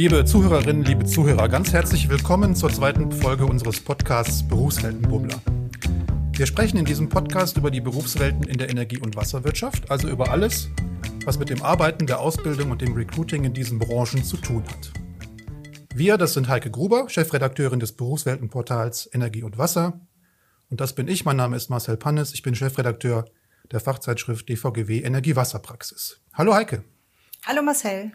Liebe Zuhörerinnen, liebe Zuhörer, ganz herzlich willkommen zur zweiten Folge unseres Podcasts Berufsweltenbummler. Wir sprechen in diesem Podcast über die Berufswelten in der Energie- und Wasserwirtschaft, also über alles, was mit dem Arbeiten, der Ausbildung und dem Recruiting in diesen Branchen zu tun hat. Wir, das sind Heike Gruber, Chefredakteurin des Berufsweltenportals Energie und Wasser. Und das bin ich, mein Name ist Marcel Pannes, ich bin Chefredakteur der Fachzeitschrift DVGW Energie-Wasserpraxis. Hallo Heike. Hallo Marcel.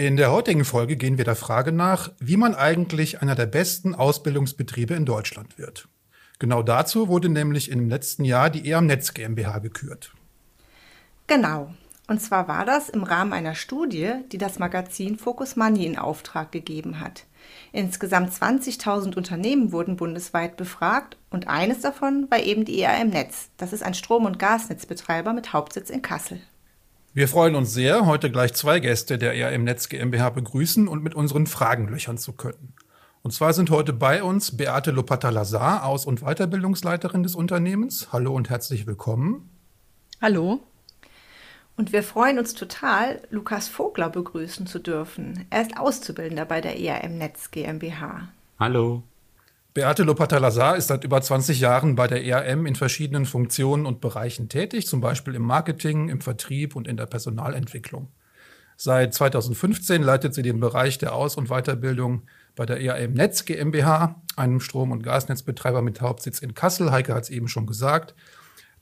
In der heutigen Folge gehen wir der Frage nach, wie man eigentlich einer der besten Ausbildungsbetriebe in Deutschland wird. Genau dazu wurde nämlich im letzten Jahr die EAM Netz GmbH gekürt. Genau. Und zwar war das im Rahmen einer Studie, die das Magazin Focus Money in Auftrag gegeben hat. Insgesamt 20.000 Unternehmen wurden bundesweit befragt und eines davon war eben die EAM Netz. Das ist ein Strom- und Gasnetzbetreiber mit Hauptsitz in Kassel. Wir freuen uns sehr, heute gleich zwei Gäste der ERM Netz GmbH begrüßen und mit unseren Fragen löchern zu können. Und zwar sind heute bei uns Beate Lopata-Lazar, Aus- und Weiterbildungsleiterin des Unternehmens. Hallo und herzlich willkommen. Hallo. Und wir freuen uns total, Lukas Vogler begrüßen zu dürfen. Er ist Auszubildender bei der ERM Netz GmbH. Hallo. Beate Lopata-Lazar ist seit über 20 Jahren bei der ERM in verschiedenen Funktionen und Bereichen tätig, zum Beispiel im Marketing, im Vertrieb und in der Personalentwicklung. Seit 2015 leitet sie den Bereich der Aus- und Weiterbildung bei der ERM Netz GmbH, einem Strom- und Gasnetzbetreiber mit Hauptsitz in Kassel. Heike hat es eben schon gesagt,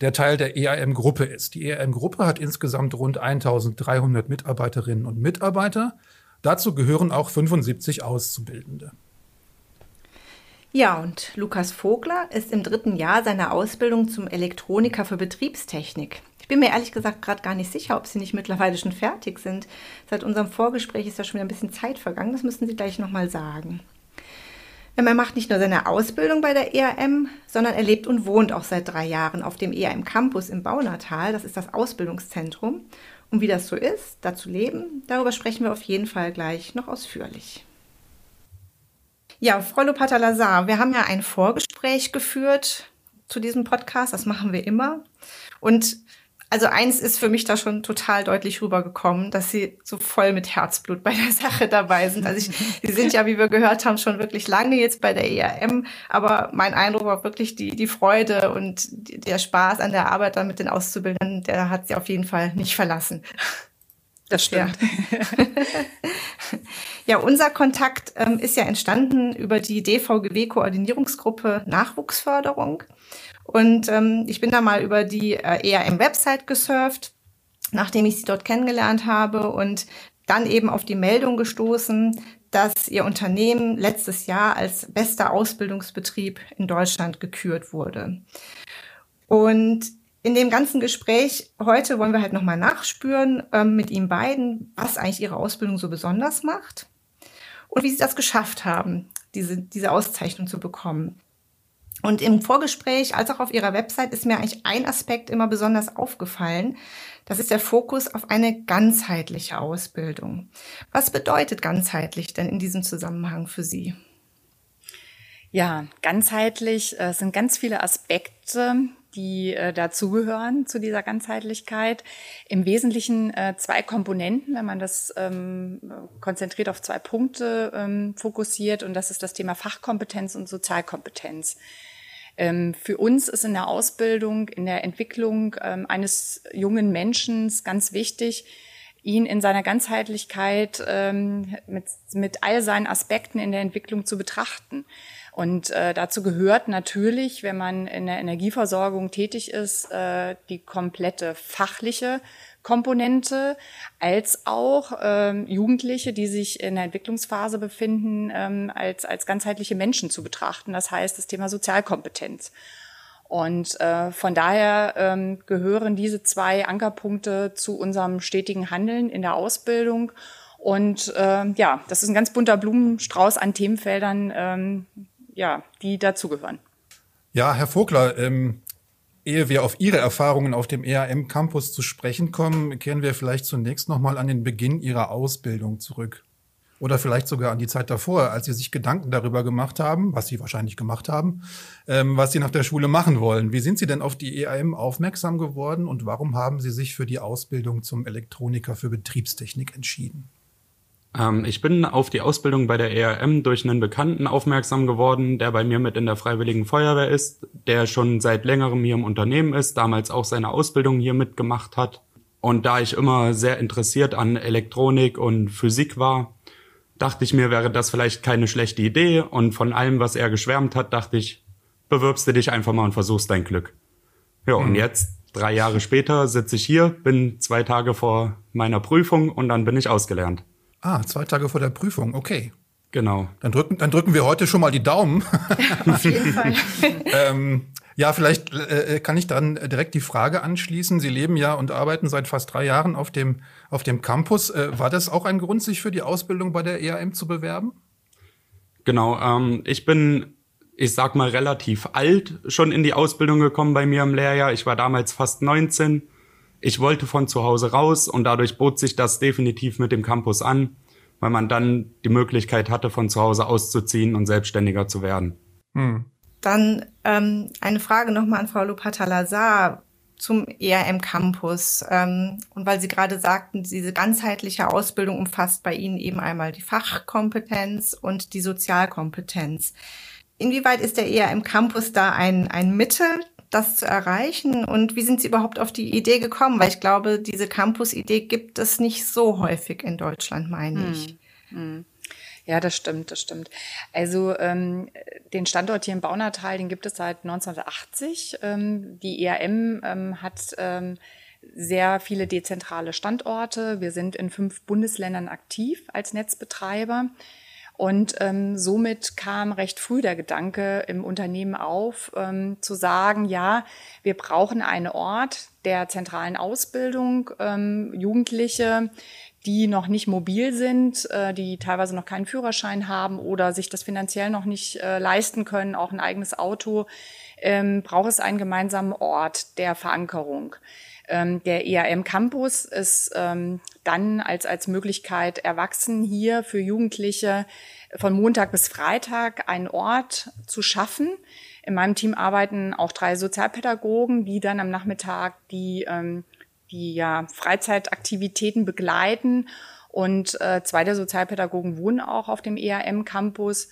der Teil der ERM-Gruppe ist. Die ERM-Gruppe hat insgesamt rund 1300 Mitarbeiterinnen und Mitarbeiter. Dazu gehören auch 75 Auszubildende. Ja, und Lukas Vogler ist im dritten Jahr seiner Ausbildung zum Elektroniker für Betriebstechnik. Ich bin mir ehrlich gesagt gerade gar nicht sicher, ob Sie nicht mittlerweile schon fertig sind. Seit unserem Vorgespräch ist ja schon wieder ein bisschen Zeit vergangen. Das müssen Sie gleich nochmal sagen. Er macht nicht nur seine Ausbildung bei der ERM, sondern er lebt und wohnt auch seit drei Jahren auf dem ERM Campus im Baunatal. Das ist das Ausbildungszentrum. Und wie das so ist, da zu leben, darüber sprechen wir auf jeden Fall gleich noch ausführlich. Ja, Frau Lopata-Lazar, wir haben ja ein Vorgespräch geführt zu diesem Podcast. Das machen wir immer. Und also eins ist für mich da schon total deutlich rübergekommen, dass Sie so voll mit Herzblut bei der Sache dabei sind. Also ich, Sie sind ja, wie wir gehört haben, schon wirklich lange jetzt bei der ERM, aber mein Eindruck war wirklich die, die Freude und der Spaß an der Arbeit dann mit den Auszubildenden, der hat Sie auf jeden Fall nicht verlassen. Das stimmt. Ja, ja unser Kontakt ähm, ist ja entstanden über die DVGW-Koordinierungsgruppe Nachwuchsförderung. Und ähm, ich bin da mal über die äh, ERM-Website gesurft, nachdem ich sie dort kennengelernt habe und dann eben auf die Meldung gestoßen, dass ihr Unternehmen letztes Jahr als bester Ausbildungsbetrieb in Deutschland gekürt wurde. Und in dem ganzen Gespräch heute wollen wir halt nochmal nachspüren ähm, mit ihm beiden, was eigentlich ihre Ausbildung so besonders macht und wie sie das geschafft haben, diese, diese Auszeichnung zu bekommen. Und im Vorgespräch als auch auf ihrer Website ist mir eigentlich ein Aspekt immer besonders aufgefallen. Das ist der Fokus auf eine ganzheitliche Ausbildung. Was bedeutet ganzheitlich denn in diesem Zusammenhang für Sie? Ja, ganzheitlich äh, sind ganz viele Aspekte, die äh, dazugehören zu dieser Ganzheitlichkeit. Im Wesentlichen äh, zwei Komponenten, wenn man das ähm, konzentriert auf zwei Punkte ähm, fokussiert. Und das ist das Thema Fachkompetenz und Sozialkompetenz. Ähm, für uns ist in der Ausbildung, in der Entwicklung eines jungen Menschen ganz wichtig, ihn in seiner Ganzheitlichkeit mit, mit all seinen Aspekten in der Entwicklung zu betrachten. Und äh, dazu gehört natürlich, wenn man in der Energieversorgung tätig ist, äh, die komplette fachliche Komponente, als auch ähm, Jugendliche, die sich in der Entwicklungsphase befinden, ähm, als, als ganzheitliche Menschen zu betrachten. Das heißt, das Thema Sozialkompetenz. Und äh, von daher ähm, gehören diese zwei Ankerpunkte zu unserem stetigen Handeln in der Ausbildung. Und äh, ja, das ist ein ganz bunter Blumenstrauß an Themenfeldern, ähm, ja, die dazugehören. Ja, Herr Vogler, ähm, ehe wir auf Ihre Erfahrungen auf dem EAM Campus zu sprechen kommen, kehren wir vielleicht zunächst nochmal an den Beginn Ihrer Ausbildung zurück. Oder vielleicht sogar an die Zeit davor, als Sie sich Gedanken darüber gemacht haben, was Sie wahrscheinlich gemacht haben, ähm, was Sie nach der Schule machen wollen. Wie sind Sie denn auf die EAM aufmerksam geworden und warum haben Sie sich für die Ausbildung zum Elektroniker für Betriebstechnik entschieden? Ähm, ich bin auf die Ausbildung bei der ERM durch einen Bekannten aufmerksam geworden, der bei mir mit in der Freiwilligen Feuerwehr ist, der schon seit längerem hier im Unternehmen ist, damals auch seine Ausbildung hier mitgemacht hat. Und da ich immer sehr interessiert an Elektronik und Physik war, dachte ich mir, wäre das vielleicht keine schlechte Idee. Und von allem, was er geschwärmt hat, dachte ich, bewirbst du dich einfach mal und versuchst dein Glück. Ja, mhm. und jetzt, drei Jahre später, sitze ich hier, bin zwei Tage vor meiner Prüfung und dann bin ich ausgelernt. Ah, zwei Tage vor der Prüfung, okay. Genau. Dann drücken, dann drücken wir heute schon mal die Daumen. Auf jeden Fall. ähm, ja, vielleicht äh, äh, kann ich dann direkt die Frage anschließen. Sie leben ja und arbeiten seit fast drei Jahren auf dem, auf dem Campus. Äh, war das auch ein Grund, sich für die Ausbildung bei der EAM zu bewerben? Genau, ähm, ich bin, ich sag mal, relativ alt schon in die Ausbildung gekommen bei mir im Lehrjahr. Ich war damals fast 19 ich wollte von zu Hause raus und dadurch bot sich das definitiv mit dem Campus an, weil man dann die Möglichkeit hatte, von zu Hause auszuziehen und selbstständiger zu werden. Hm. Dann ähm, eine Frage nochmal an Frau Lopata-Lazar zum ERM Campus. Ähm, und weil Sie gerade sagten, diese ganzheitliche Ausbildung umfasst bei Ihnen eben einmal die Fachkompetenz und die Sozialkompetenz. Inwieweit ist der ERM Campus da ein, ein Mittel das zu erreichen? Und wie sind Sie überhaupt auf die Idee gekommen? Weil ich glaube, diese Campus-Idee gibt es nicht so häufig in Deutschland, meine ich. Hm. Hm. Ja, das stimmt, das stimmt. Also ähm, den Standort hier im Baunatal, den gibt es seit 1980. Ähm, die ERM ähm, hat ähm, sehr viele dezentrale Standorte. Wir sind in fünf Bundesländern aktiv als Netzbetreiber. Und ähm, somit kam recht früh der Gedanke im Unternehmen auf, ähm, zu sagen, ja, wir brauchen einen Ort der zentralen Ausbildung, ähm, Jugendliche, die noch nicht mobil sind, äh, die teilweise noch keinen Führerschein haben oder sich das finanziell noch nicht äh, leisten können, auch ein eigenes Auto, ähm, braucht es einen gemeinsamen Ort der Verankerung. Ähm, der EAM Campus ist ähm, dann als, als Möglichkeit erwachsen, hier für Jugendliche von Montag bis Freitag einen Ort zu schaffen. In meinem Team arbeiten auch drei Sozialpädagogen, die dann am Nachmittag die, ähm, die ja, Freizeitaktivitäten begleiten. Und äh, zwei der Sozialpädagogen wohnen auch auf dem EAM Campus.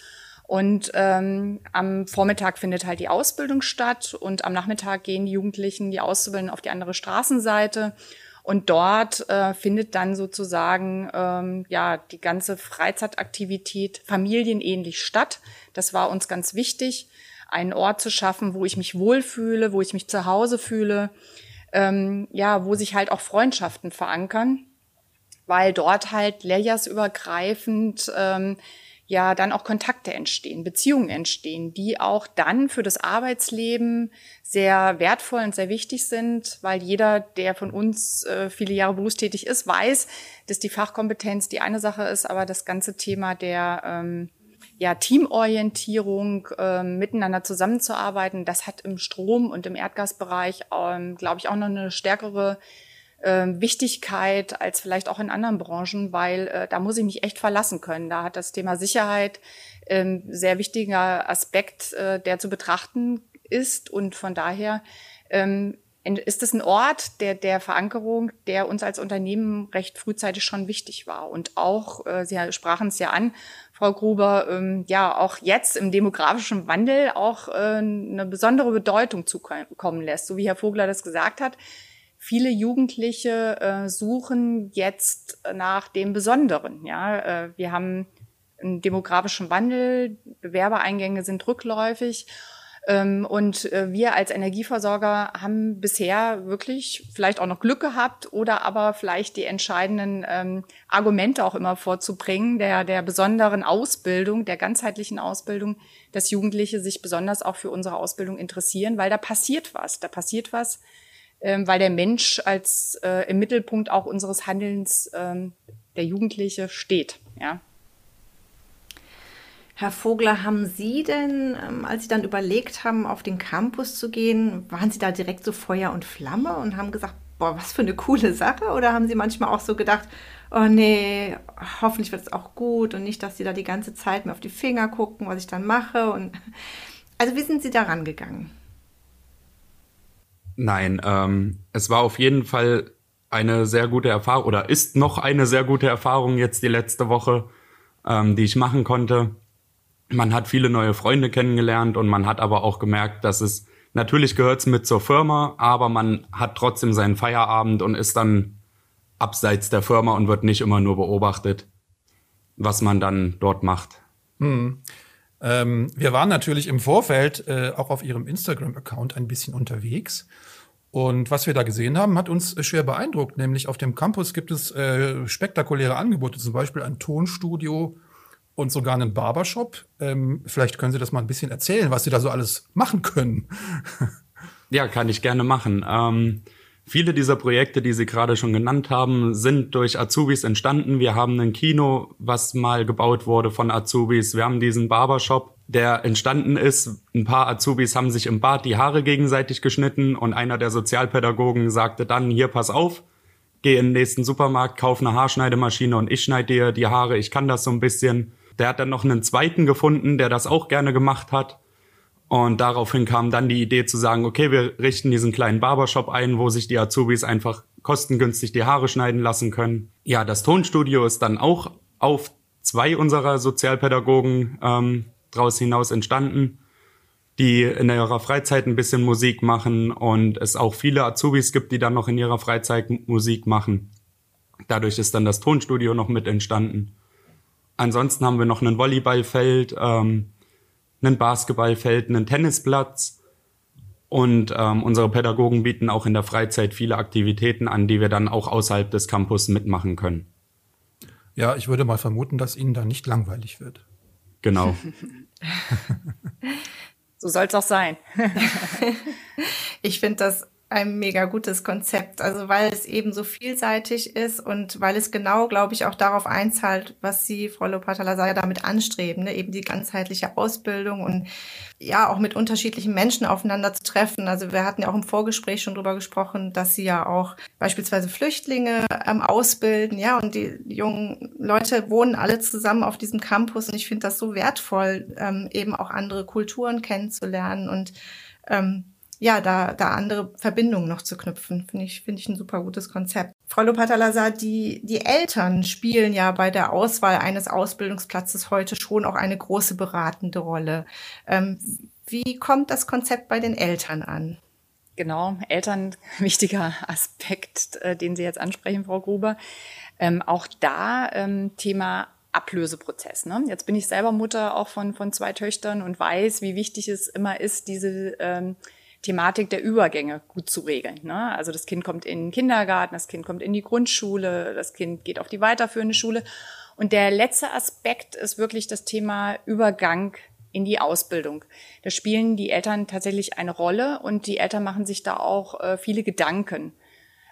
Und ähm, am Vormittag findet halt die Ausbildung statt und am Nachmittag gehen die Jugendlichen, die Auszubildenden auf die andere Straßenseite. Und dort äh, findet dann sozusagen ähm, ja die ganze Freizeitaktivität familienähnlich statt. Das war uns ganz wichtig, einen Ort zu schaffen, wo ich mich wohlfühle, wo ich mich zu Hause fühle, ähm, ja, wo sich halt auch Freundschaften verankern, weil dort halt lehrjahrsübergreifend ähm, ja dann auch Kontakte entstehen, Beziehungen entstehen, die auch dann für das Arbeitsleben sehr wertvoll und sehr wichtig sind, weil jeder, der von uns äh, viele Jahre berufstätig ist, weiß, dass die Fachkompetenz die eine Sache ist, aber das ganze Thema der ähm, ja, Teamorientierung, ähm, miteinander zusammenzuarbeiten, das hat im Strom- und im Erdgasbereich, ähm, glaube ich, auch noch eine stärkere äh, Wichtigkeit als vielleicht auch in anderen Branchen, weil äh, da muss ich mich echt verlassen können. Da hat das Thema Sicherheit ähm, sehr wichtiger Aspekt, äh, der zu betrachten ist. Und von daher ähm, ist es ein Ort der, der Verankerung, der uns als Unternehmen recht frühzeitig schon wichtig war. Und auch, äh, Sie sprachen es ja an, Frau Gruber, ähm, ja, auch jetzt im demografischen Wandel auch äh, eine besondere Bedeutung zukommen lässt. So wie Herr Vogler das gesagt hat, viele Jugendliche äh, suchen jetzt nach dem Besonderen. Ja, äh, wir haben einen demografischen Wandel, Bewerbereingänge sind rückläufig. Ähm, und äh, wir als Energieversorger haben bisher wirklich vielleicht auch noch Glück gehabt oder aber vielleicht die entscheidenden ähm, Argumente auch immer vorzubringen, der, der besonderen Ausbildung, der ganzheitlichen Ausbildung, dass Jugendliche sich besonders auch für unsere Ausbildung interessieren, weil da passiert was. Da passiert was, ähm, weil der Mensch als äh, im Mittelpunkt auch unseres Handelns ähm, der Jugendliche steht. Ja. Herr Vogler, haben Sie denn, ähm, als Sie dann überlegt haben, auf den Campus zu gehen, waren Sie da direkt so Feuer und Flamme und haben gesagt, boah, was für eine coole Sache? Oder haben Sie manchmal auch so gedacht, oh nee, hoffentlich wird es auch gut und nicht, dass Sie da die ganze Zeit mir auf die Finger gucken, was ich dann mache? Und also wie sind Sie da rangegangen? Nein, ähm, es war auf jeden Fall eine sehr gute Erfahrung oder ist noch eine sehr gute Erfahrung jetzt die letzte Woche, ähm, die ich machen konnte. Man hat viele neue Freunde kennengelernt und man hat aber auch gemerkt, dass es natürlich gehört mit zur Firma, aber man hat trotzdem seinen Feierabend und ist dann abseits der Firma und wird nicht immer nur beobachtet, was man dann dort macht. Hm. Ähm, wir waren natürlich im Vorfeld äh, auch auf Ihrem Instagram-Account ein bisschen unterwegs und was wir da gesehen haben, hat uns schwer beeindruckt. Nämlich auf dem Campus gibt es äh, spektakuläre Angebote, zum Beispiel ein Tonstudio und sogar einen Barbershop. Ähm, vielleicht können Sie das mal ein bisschen erzählen, was Sie da so alles machen können. ja, kann ich gerne machen. Ähm, viele dieser Projekte, die Sie gerade schon genannt haben, sind durch Azubis entstanden. Wir haben ein Kino, was mal gebaut wurde von Azubis. Wir haben diesen Barbershop der entstanden ist. Ein paar Azubis haben sich im Bad die Haare gegenseitig geschnitten und einer der Sozialpädagogen sagte dann, hier pass auf, geh in den nächsten Supermarkt, kauf eine Haarschneidemaschine und ich schneide dir die Haare, ich kann das so ein bisschen. Der hat dann noch einen zweiten gefunden, der das auch gerne gemacht hat. Und daraufhin kam dann die Idee zu sagen, okay, wir richten diesen kleinen Barbershop ein, wo sich die Azubis einfach kostengünstig die Haare schneiden lassen können. Ja, das Tonstudio ist dann auch auf zwei unserer Sozialpädagogen ähm, draus hinaus entstanden, die in ihrer Freizeit ein bisschen Musik machen und es auch viele Azubis gibt, die dann noch in ihrer Freizeit Musik machen. Dadurch ist dann das Tonstudio noch mit entstanden. Ansonsten haben wir noch ein Volleyballfeld, ähm, einen Basketballfeld, einen Tennisplatz und ähm, unsere Pädagogen bieten auch in der Freizeit viele Aktivitäten an, die wir dann auch außerhalb des Campus mitmachen können. Ja, ich würde mal vermuten, dass Ihnen da nicht langweilig wird. Genau. so soll es auch sein. ich finde das ein mega gutes Konzept. Also weil es eben so vielseitig ist und weil es genau, glaube ich, auch darauf einzahlt, was Sie, Frau Lopatalasaya, damit anstreben, ne? eben die ganzheitliche Ausbildung und ja auch mit unterschiedlichen Menschen aufeinander zu treffen. Also wir hatten ja auch im Vorgespräch schon drüber gesprochen, dass Sie ja auch beispielsweise Flüchtlinge ähm, ausbilden, ja, und die jungen Leute wohnen alle zusammen auf diesem Campus und ich finde das so wertvoll, ähm, eben auch andere Kulturen kennenzulernen und ähm, ja, da, da andere Verbindungen noch zu knüpfen. Finde ich, finde ich ein super gutes Konzept. Frau Lopatalasa, die, die Eltern spielen ja bei der Auswahl eines Ausbildungsplatzes heute schon auch eine große beratende Rolle. Ähm, wie kommt das Konzept bei den Eltern an? Genau, Eltern, wichtiger Aspekt, äh, den Sie jetzt ansprechen, Frau Gruber. Ähm, auch da ähm, Thema Ablöseprozess. Ne? Jetzt bin ich selber Mutter auch von, von zwei Töchtern und weiß, wie wichtig es immer ist, diese ähm, Thematik der Übergänge gut zu regeln. Ne? Also das Kind kommt in den Kindergarten, das Kind kommt in die Grundschule, das Kind geht auf die weiterführende Schule. Und der letzte Aspekt ist wirklich das Thema Übergang in die Ausbildung. Da spielen die Eltern tatsächlich eine Rolle und die Eltern machen sich da auch äh, viele Gedanken.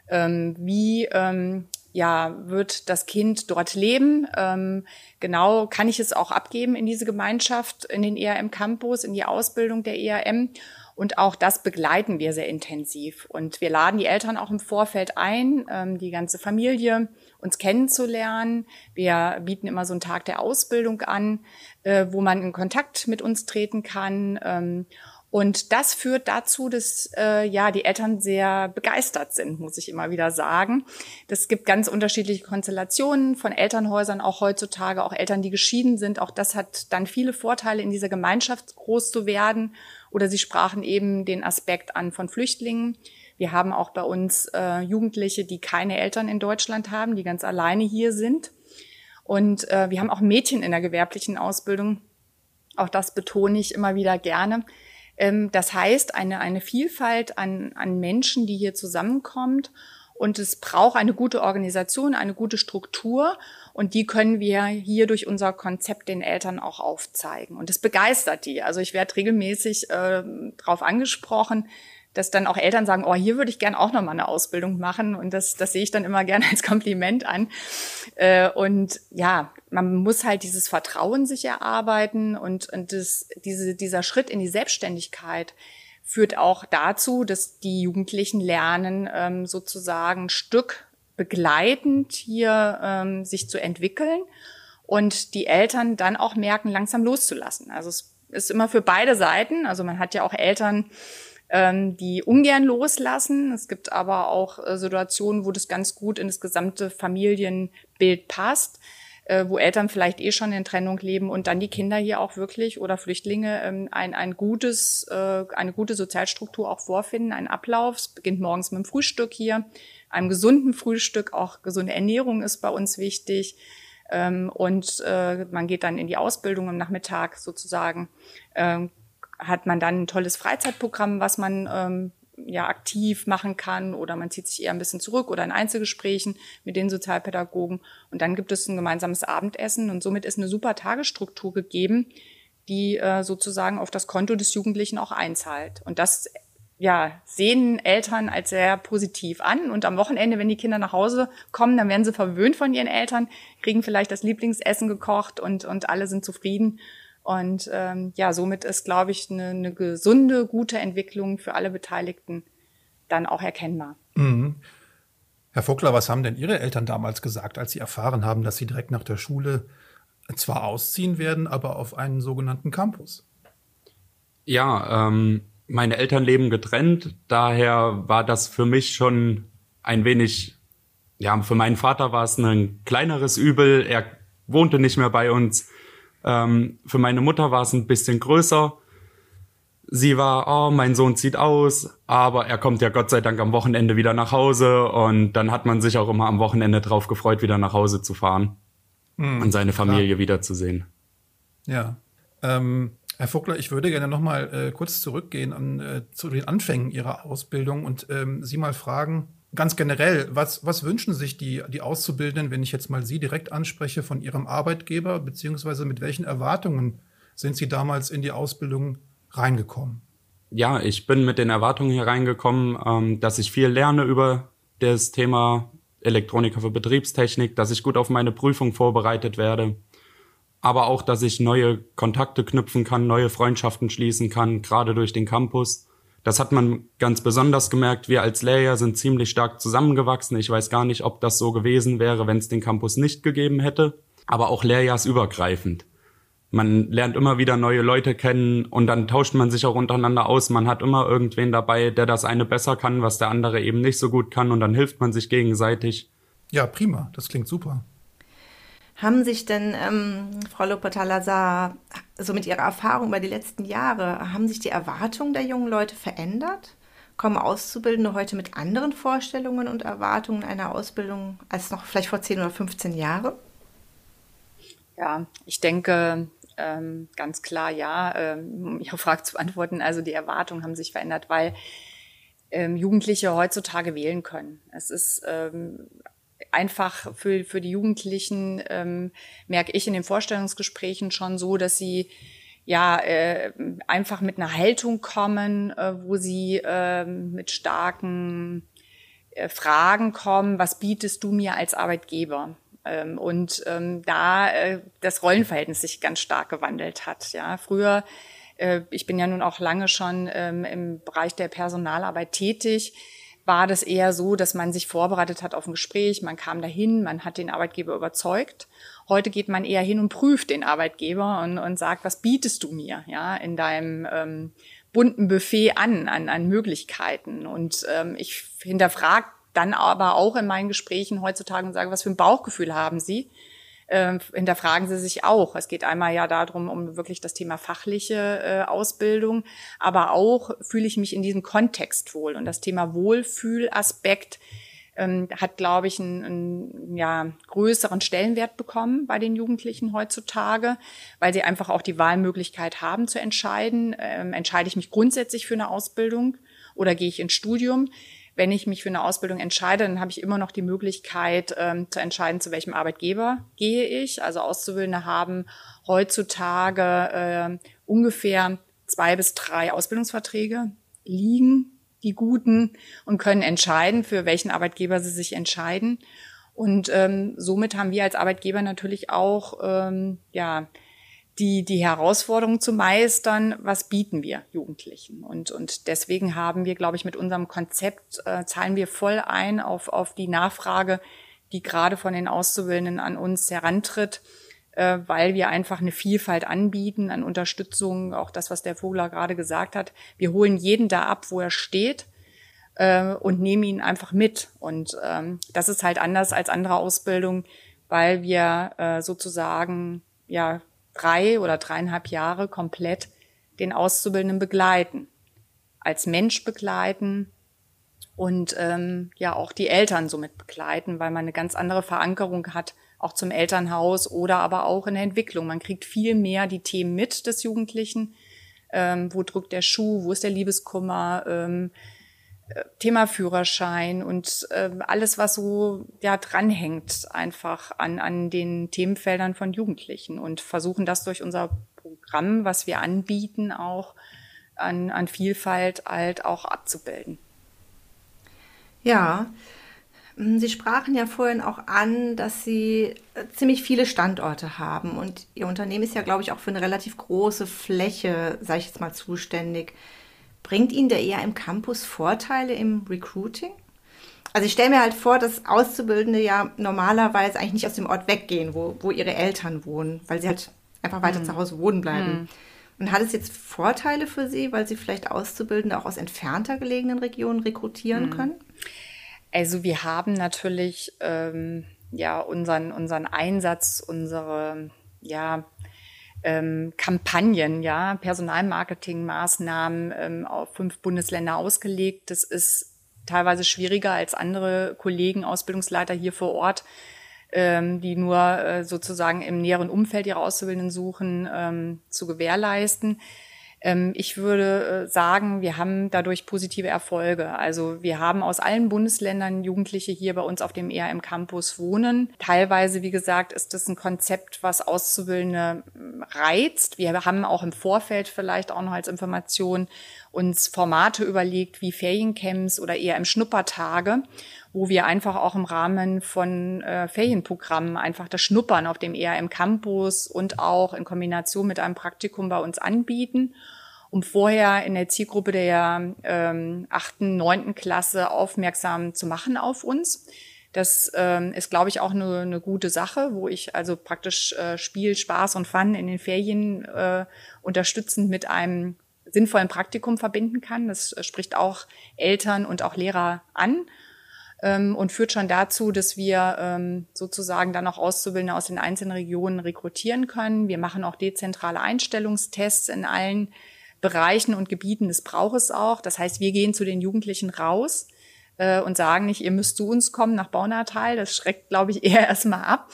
Ähm, wie ähm, ja, wird das Kind dort leben? Ähm, genau, kann ich es auch abgeben in diese Gemeinschaft, in den ERM Campus, in die Ausbildung der ERM? Und auch das begleiten wir sehr intensiv. Und wir laden die Eltern auch im Vorfeld ein, ähm, die ganze Familie uns kennenzulernen. Wir bieten immer so einen Tag der Ausbildung an, äh, wo man in Kontakt mit uns treten kann. Ähm, und das führt dazu, dass äh, ja die Eltern sehr begeistert sind, muss ich immer wieder sagen. Das gibt ganz unterschiedliche Konstellationen von Elternhäusern, auch heutzutage, auch Eltern, die geschieden sind. Auch das hat dann viele Vorteile, in dieser Gemeinschaft groß zu werden oder Sie sprachen eben den Aspekt an von Flüchtlingen. Wir haben auch bei uns äh, Jugendliche, die keine Eltern in Deutschland haben, die ganz alleine hier sind. Und äh, wir haben auch Mädchen in der gewerblichen Ausbildung. Auch das betone ich immer wieder gerne. Ähm, das heißt, eine, eine Vielfalt an, an Menschen, die hier zusammenkommt. Und es braucht eine gute Organisation, eine gute Struktur. Und die können wir hier durch unser Konzept den Eltern auch aufzeigen. Und es begeistert die. Also ich werde regelmäßig äh, darauf angesprochen, dass dann auch Eltern sagen, oh, hier würde ich gern auch noch mal eine Ausbildung machen. Und das, das sehe ich dann immer gerne als Kompliment an. Äh, und ja, man muss halt dieses Vertrauen sich erarbeiten und, und das, diese, dieser Schritt in die Selbstständigkeit führt auch dazu, dass die Jugendlichen lernen, ähm, sozusagen Stück begleitend hier ähm, sich zu entwickeln und die Eltern dann auch merken, langsam loszulassen. Also es ist immer für beide Seiten. Also man hat ja auch Eltern, ähm, die ungern loslassen. Es gibt aber auch äh, Situationen, wo das ganz gut in das gesamte Familienbild passt äh, wo Eltern vielleicht eh schon in Trennung leben und dann die Kinder hier auch wirklich oder Flüchtlinge ähm, ein, ein gutes, äh, eine gute Sozialstruktur auch vorfinden, ein Ablauf. Es beginnt morgens mit dem Frühstück hier, einem gesunden Frühstück, auch gesunde Ernährung ist bei uns wichtig. Ähm, und äh, man geht dann in die Ausbildung am Nachmittag sozusagen. Ähm, hat man dann ein tolles Freizeitprogramm, was man ähm, ja aktiv machen kann oder man zieht sich eher ein bisschen zurück oder in Einzelgesprächen mit den Sozialpädagogen und dann gibt es ein gemeinsames Abendessen und somit ist eine super Tagesstruktur gegeben, die äh, sozusagen auf das Konto des Jugendlichen auch einzahlt und das ja, sehen Eltern als sehr positiv an. Und am Wochenende, wenn die Kinder nach Hause kommen, dann werden sie verwöhnt von ihren Eltern, kriegen vielleicht das Lieblingsessen gekocht und, und alle sind zufrieden. Und ähm, ja, somit ist, glaube ich, eine, eine gesunde, gute Entwicklung für alle Beteiligten dann auch erkennbar. Mhm. Herr Vogler, was haben denn Ihre Eltern damals gesagt, als Sie erfahren haben, dass Sie direkt nach der Schule zwar ausziehen werden, aber auf einen sogenannten Campus? Ja, ähm, meine Eltern leben getrennt, daher war das für mich schon ein wenig, ja, für meinen Vater war es ein kleineres Übel. Er wohnte nicht mehr bei uns. Ähm, für meine Mutter war es ein bisschen größer. Sie war, oh, mein Sohn zieht aus, aber er kommt ja Gott sei Dank am Wochenende wieder nach Hause und dann hat man sich auch immer am Wochenende drauf gefreut, wieder nach Hause zu fahren mhm, und seine Familie klar. wiederzusehen. Ja. Ähm, Herr Vogler, ich würde gerne noch mal äh, kurz zurückgehen an, äh, zu den Anfängen Ihrer Ausbildung und ähm, Sie mal fragen, ganz generell, was, was wünschen sich die, die Auszubildenden, wenn ich jetzt mal Sie direkt anspreche, von Ihrem Arbeitgeber, beziehungsweise mit welchen Erwartungen sind Sie damals in die Ausbildung reingekommen? Ja, ich bin mit den Erwartungen hier reingekommen, ähm, dass ich viel lerne über das Thema Elektroniker für Betriebstechnik, dass ich gut auf meine Prüfung vorbereitet werde, aber auch, dass ich neue Kontakte knüpfen kann, neue Freundschaften schließen kann, gerade durch den Campus das hat man ganz besonders gemerkt. Wir als Layer sind ziemlich stark zusammengewachsen. Ich weiß gar nicht, ob das so gewesen wäre, wenn es den Campus nicht gegeben hätte. Aber auch Layers übergreifend. Man lernt immer wieder neue Leute kennen und dann tauscht man sich auch untereinander aus. Man hat immer irgendwen dabei, der das eine besser kann, was der andere eben nicht so gut kann und dann hilft man sich gegenseitig. Ja, prima. Das klingt super. Haben sich denn, ähm, Frau Lopatalazar, so mit Ihrer Erfahrung über die letzten Jahre, haben sich die Erwartungen der jungen Leute verändert? Kommen Auszubildende heute mit anderen Vorstellungen und Erwartungen einer Ausbildung als noch vielleicht vor 10 oder 15 Jahren? Ja, ich denke, ähm, ganz klar ja, ähm, um Ihre Frage zu beantworten. Also die Erwartungen haben sich verändert, weil ähm, Jugendliche heutzutage wählen können. Es ist ähm, einfach für, für die Jugendlichen, ähm, merke ich in den Vorstellungsgesprächen schon so, dass sie ja äh, einfach mit einer Haltung kommen, äh, wo sie äh, mit starken äh, Fragen kommen, was bietest du mir als Arbeitgeber? Ähm, und ähm, da äh, das Rollenverhältnis sich ganz stark gewandelt hat. Ja, früher, äh, ich bin ja nun auch lange schon ähm, im Bereich der Personalarbeit tätig war das eher so, dass man sich vorbereitet hat auf ein Gespräch, man kam dahin, man hat den Arbeitgeber überzeugt. Heute geht man eher hin und prüft den Arbeitgeber und, und sagt, was bietest du mir ja in deinem ähm, bunten Buffet an, an, an Möglichkeiten. Und ähm, ich hinterfrage dann aber auch in meinen Gesprächen heutzutage und sage, was für ein Bauchgefühl haben Sie? Äh, hinterfragen sie sich auch. Es geht einmal ja darum, um wirklich das Thema fachliche äh, Ausbildung, aber auch fühle ich mich in diesem Kontext wohl. Und das Thema Wohlfühlaspekt ähm, hat, glaube ich, einen, einen ja, größeren Stellenwert bekommen bei den Jugendlichen heutzutage, weil sie einfach auch die Wahlmöglichkeit haben zu entscheiden. Ähm, entscheide ich mich grundsätzlich für eine Ausbildung oder gehe ich ins Studium? Wenn ich mich für eine Ausbildung entscheide, dann habe ich immer noch die Möglichkeit ähm, zu entscheiden, zu welchem Arbeitgeber gehe ich. Also Auszubildende haben heutzutage äh, ungefähr zwei bis drei Ausbildungsverträge liegen, die guten, und können entscheiden, für welchen Arbeitgeber sie sich entscheiden. Und ähm, somit haben wir als Arbeitgeber natürlich auch ähm, ja die, die Herausforderung zu meistern, was bieten wir Jugendlichen. Und, und deswegen haben wir, glaube ich, mit unserem Konzept äh, zahlen wir voll ein auf, auf die Nachfrage, die gerade von den Auszubildenden an uns herantritt. äh, weil wir einfach eine Vielfalt anbieten an Unterstützung, auch das, was der Vogler gerade gesagt hat. Wir holen jeden da ab, wo er steht äh, und nehmen ihn einfach mit. Und ähm, das ist halt anders als andere Ausbildung, weil wir äh, sozusagen ja drei oder dreieinhalb Jahre komplett den Auszubildenden begleiten, als Mensch begleiten und ähm, ja auch die Eltern somit begleiten, weil man eine ganz andere Verankerung hat, auch zum Elternhaus oder aber auch in der Entwicklung. Man kriegt viel mehr die Themen mit des Jugendlichen. Ähm, wo drückt der Schuh, wo ist der Liebeskummer, ähm, Thema Führerschein und äh, alles, was so ja dranhängt, einfach an, an den Themenfeldern von Jugendlichen und versuchen das durch unser Programm, was wir anbieten, auch an, an Vielfalt halt auch abzubilden. Ja, hm, Sie sprachen ja vorhin auch an, dass Sie äh, ziemlich viele Standorte haben und Ihr Unternehmen ist ja, glaube ich, auch für eine relativ große Fläche, sage ich jetzt mal, zuständig. Bringt Ihnen der ERM Campus Vorteile im Recruiting? Also ich stelle mir halt vor, dass Auszubildende ja normalerweise eigentlich nicht aus dem Ort weggehen, wo, wo ihre Eltern wohnen, weil sie halt einfach weiter mhm. zu Hause wohnen bleiben. Mhm. Und hat es jetzt Vorteile für Sie, weil Sie vielleicht Auszubildende auch aus entfernter gelegenen Regionen rekrutieren mhm. können? Also wir haben natürlich ähm, ja unseren, unseren Einsatz, unsere ja, ähm, Kampagnen, ja, Personalmarketingmaßnahmen ähm, auf fünf Bundesländer ausgelegt. Das ist teilweise schwieriger als andere Kollegen, Ausbildungsleiter hier vor Ort, ähm, die nur äh, sozusagen im näheren Umfeld ihre Auszubildenden suchen, ähm, zu gewährleisten. Ähm, ich würde äh, sagen, wir haben dadurch positive Erfolge. Also wir haben aus allen Bundesländern Jugendliche hier bei uns auf dem ERM Campus wohnen. Teilweise, wie gesagt, ist das ein Konzept, was Auszubildende ähm, reizt. Wir haben auch im Vorfeld vielleicht auch noch als Information uns Formate überlegt wie Feriencamps oder eher im Schnuppertage, wo wir einfach auch im Rahmen von äh, Ferienprogrammen einfach das Schnuppern auf dem ERM Campus und auch in Kombination mit einem Praktikum bei uns anbieten um vorher in der Zielgruppe der ähm, achten, neunten Klasse aufmerksam zu machen auf uns. Das ähm, ist, glaube ich, auch eine, eine gute Sache, wo ich also praktisch äh, Spiel, Spaß und Fun in den Ferien äh, unterstützend mit einem sinnvollen Praktikum verbinden kann. Das äh, spricht auch Eltern und auch Lehrer an ähm, und führt schon dazu, dass wir ähm, sozusagen dann auch Auszubildende aus den einzelnen Regionen rekrutieren können. Wir machen auch dezentrale Einstellungstests in allen Bereichen und Gebieten des Brauches auch. Das heißt, wir gehen zu den Jugendlichen raus äh, und sagen nicht, ihr müsst zu uns kommen nach Baunatal. Das schreckt, glaube ich, eher erstmal ab.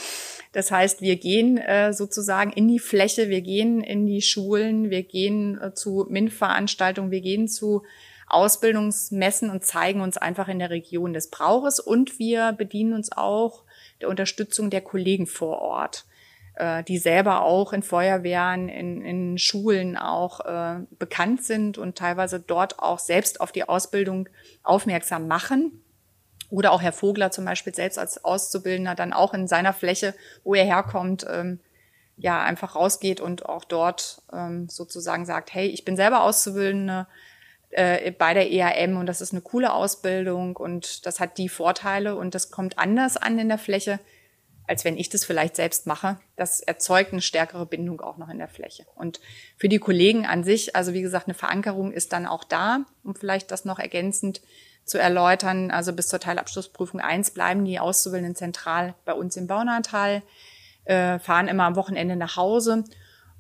Das heißt, wir gehen äh, sozusagen in die Fläche, wir gehen in die Schulen, wir gehen äh, zu MINT-Veranstaltungen, wir gehen zu Ausbildungsmessen und zeigen uns einfach in der Region des Brauches und wir bedienen uns auch der Unterstützung der Kollegen vor Ort. Äh, die selber auch in Feuerwehren, in, in Schulen auch äh, bekannt sind und teilweise dort auch selbst auf die Ausbildung aufmerksam machen. Oder auch Herr Vogler zum Beispiel selbst als Auszubildender dann auch in seiner Fläche, wo er herkommt, ähm, ja, einfach rausgeht und auch dort ähm, sozusagen sagt, hey, ich bin selber Auszubildende äh, bei der EAM und das ist eine coole Ausbildung und das hat die Vorteile und das kommt anders an in der Fläche, als wenn ich das vielleicht selbst mache. Das erzeugt eine stärkere Bindung auch noch in der Fläche. Und für die Kollegen an sich, also wie gesagt, eine Verankerung ist dann auch da, um vielleicht das noch ergänzend zu erläutern. Also bis zur Teilabschlussprüfung eins bleiben die Auszubildenden zentral bei uns im Baunatal, äh, fahren immer am Wochenende nach Hause.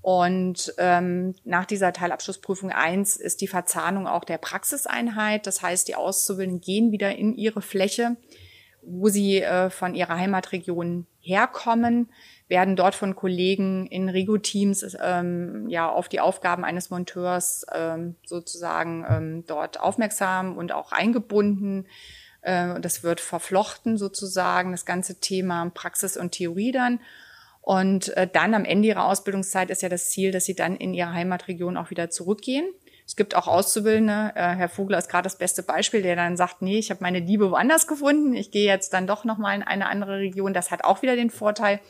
Und ähm, nach dieser Teilabschlussprüfung eins ist die Verzahnung auch der Praxiseinheit. Das heißt, die Auszubildenden gehen wieder in ihre Fläche, wo sie äh, von ihrer Heimatregion herkommen, werden dort von Kollegen in Rigo-Teams ähm, ja auf die Aufgaben eines Monteurs ähm, sozusagen ähm, dort aufmerksam und auch eingebunden. Äh, das wird verflochten sozusagen, das ganze Thema Praxis und Theorie dann. Und äh, dann am Ende ihrer Ausbildungszeit ist ja das Ziel, dass sie dann in ihre Heimatregion auch wieder zurückgehen. Es gibt auch Auszubildende, äh, Herr Vogler ist gerade das beste Beispiel, der dann sagt, nee, ich habe meine Liebe woanders gefunden, ich gehe jetzt dann doch nochmal in eine andere Region. Das hat auch wieder den Vorteil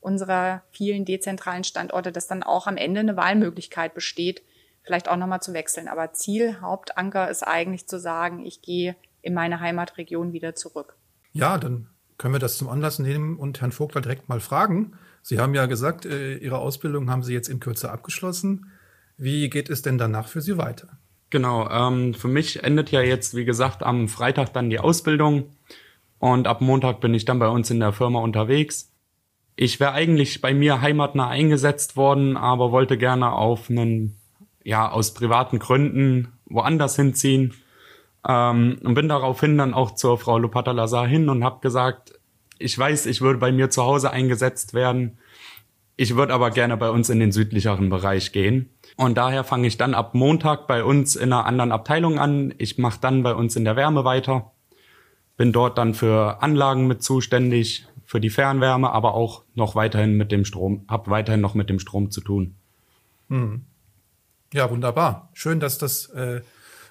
unserer vielen dezentralen Standorte, dass dann auch am Ende eine Wahlmöglichkeit besteht, vielleicht auch nochmal zu wechseln. Aber Ziel, Hauptanker ist eigentlich zu sagen, ich gehe in meine Heimatregion wieder zurück. Ja, dann können wir das zum Anlass nehmen und Herrn Vogler direkt mal fragen. Sie haben ja gesagt, äh, Ihre Ausbildung haben Sie jetzt in Kürze abgeschlossen. Wie geht es denn danach für Sie weiter? Genau, ähm, für mich endet ja jetzt, wie gesagt, am Freitag dann die Ausbildung und ab Montag bin ich dann bei uns in der Firma unterwegs. Ich wäre eigentlich bei mir heimatnah eingesetzt worden, aber wollte gerne auf einen, ja, aus privaten Gründen woanders hinziehen ähm, und bin daraufhin dann auch zur Frau Lupata Lazar hin und habe gesagt, ich weiß, ich würde bei mir zu Hause eingesetzt werden. Ich würde aber gerne bei uns in den südlicheren Bereich gehen. Und daher fange ich dann ab Montag bei uns in einer anderen Abteilung an. Ich mache dann bei uns in der Wärme weiter. Bin dort dann für Anlagen mit zuständig, für die Fernwärme, aber auch noch weiterhin mit dem Strom, habe weiterhin noch mit dem Strom zu tun. Hm. Ja, wunderbar. Schön, dass das äh,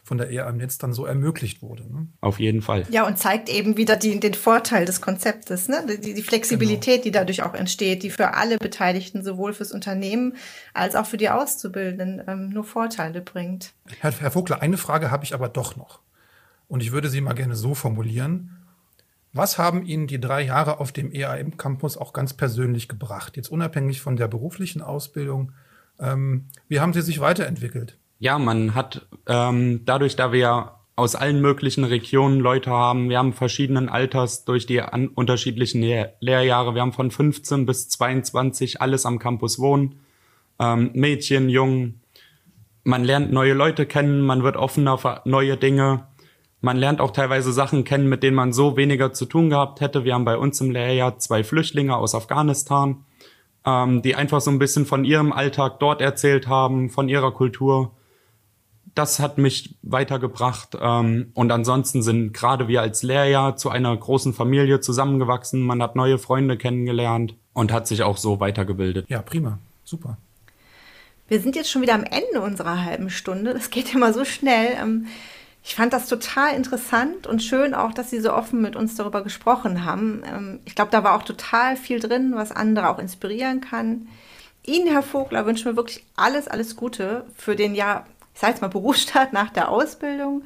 von der ER im Netz dann so ermöglicht wurde. Ne? Auf jeden Fall. Ja, und zeigt eben wieder die, den Vorteil des Konzeptes, ne? die, die Flexibilität, genau. die dadurch auch entsteht, die für alle Beteiligten, sowohl fürs Unternehmen als auch für die Auszubildenden, ähm, nur Vorteile bringt. Herr, Herr Vogler, eine Frage habe ich aber doch noch. Und ich würde sie mal gerne so formulieren. Was haben Ihnen die drei Jahre auf dem EAM-Campus auch ganz persönlich gebracht? Jetzt unabhängig von der beruflichen Ausbildung. Ähm, wie haben Sie sich weiterentwickelt? Ja, man hat ähm, dadurch, da wir aus allen möglichen Regionen Leute haben, wir haben verschiedenen Alters durch die an, unterschiedlichen Lehr Lehrjahre, wir haben von 15 bis 22 alles am Campus wohnen, ähm, Mädchen, Jungen, man lernt neue Leute kennen, man wird offener für neue Dinge, man lernt auch teilweise Sachen kennen, mit denen man so weniger zu tun gehabt hätte. Wir haben bei uns im Lehrjahr zwei Flüchtlinge aus Afghanistan, ähm, die einfach so ein bisschen von ihrem Alltag dort erzählt haben, von ihrer Kultur das hat mich weitergebracht. Ähm, und ansonsten sind gerade wir als Lehrjahr zu einer großen Familie zusammengewachsen. Man hat neue Freunde kennengelernt und hat sich auch so weitergebildet. Ja, prima. Super. Wir sind jetzt schon wieder am Ende unserer halben Stunde. Das geht immer so schnell. Ähm, ich fand das total interessant und schön auch, dass Sie so offen mit uns darüber gesprochen haben. Ähm, ich glaube, da war auch total viel drin, was andere auch inspirieren kann. Ihnen, Herr Vogler, wünschen wir wirklich alles, alles Gute für den ja ich sage jetzt mal, Berufsstart nach der Ausbildung.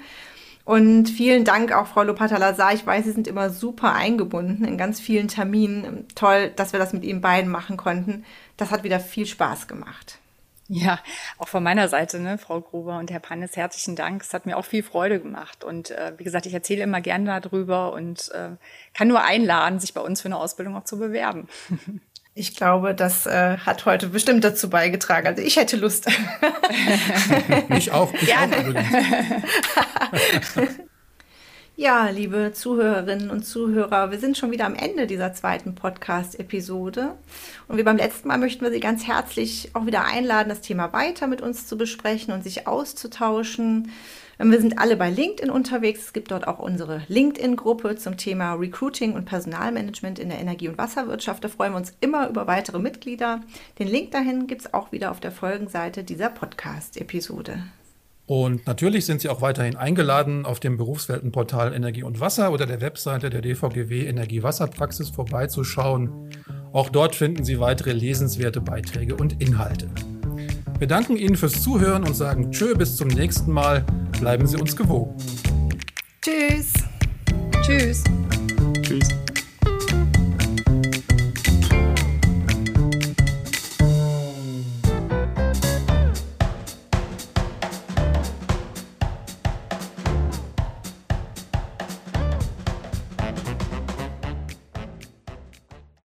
Und vielen Dank auch, Frau Lopata-Lazar. Ich weiß, Sie sind immer super eingebunden in ganz vielen Terminen. Toll, dass wir das mit Ihnen beiden machen konnten. Das hat wieder viel Spaß gemacht. Ja, auch von meiner Seite, ne, Frau Gruber und Herr Pannes, herzlichen Dank. Es hat mir auch viel Freude gemacht. Und äh, wie gesagt, ich erzähle immer gerne darüber und äh, kann nur einladen, sich bei uns für eine Ausbildung auch zu bewerben. Ich glaube, das äh, hat heute bestimmt dazu beigetragen. Also ich hätte Lust. ich auch. Ich Gerne. auch übrigens. ja, liebe Zuhörerinnen und Zuhörer, wir sind schon wieder am Ende dieser zweiten Podcast-Episode. Und wie beim letzten Mal möchten wir Sie ganz herzlich auch wieder einladen, das Thema weiter mit uns zu besprechen und sich auszutauschen. Wir sind alle bei LinkedIn unterwegs. Es gibt dort auch unsere LinkedIn-Gruppe zum Thema Recruiting und Personalmanagement in der Energie- und Wasserwirtschaft. Da freuen wir uns immer über weitere Mitglieder. Den Link dahin gibt es auch wieder auf der Folgenseite dieser Podcast-Episode. Und natürlich sind Sie auch weiterhin eingeladen, auf dem Berufsweltenportal Energie und Wasser oder der Webseite der DVGW Energie-Wasserpraxis vorbeizuschauen. Auch dort finden Sie weitere lesenswerte Beiträge und Inhalte. Wir danken Ihnen fürs Zuhören und sagen Tschö bis zum nächsten Mal. Bleiben Sie uns gewogen. Tschüss. Tschüss.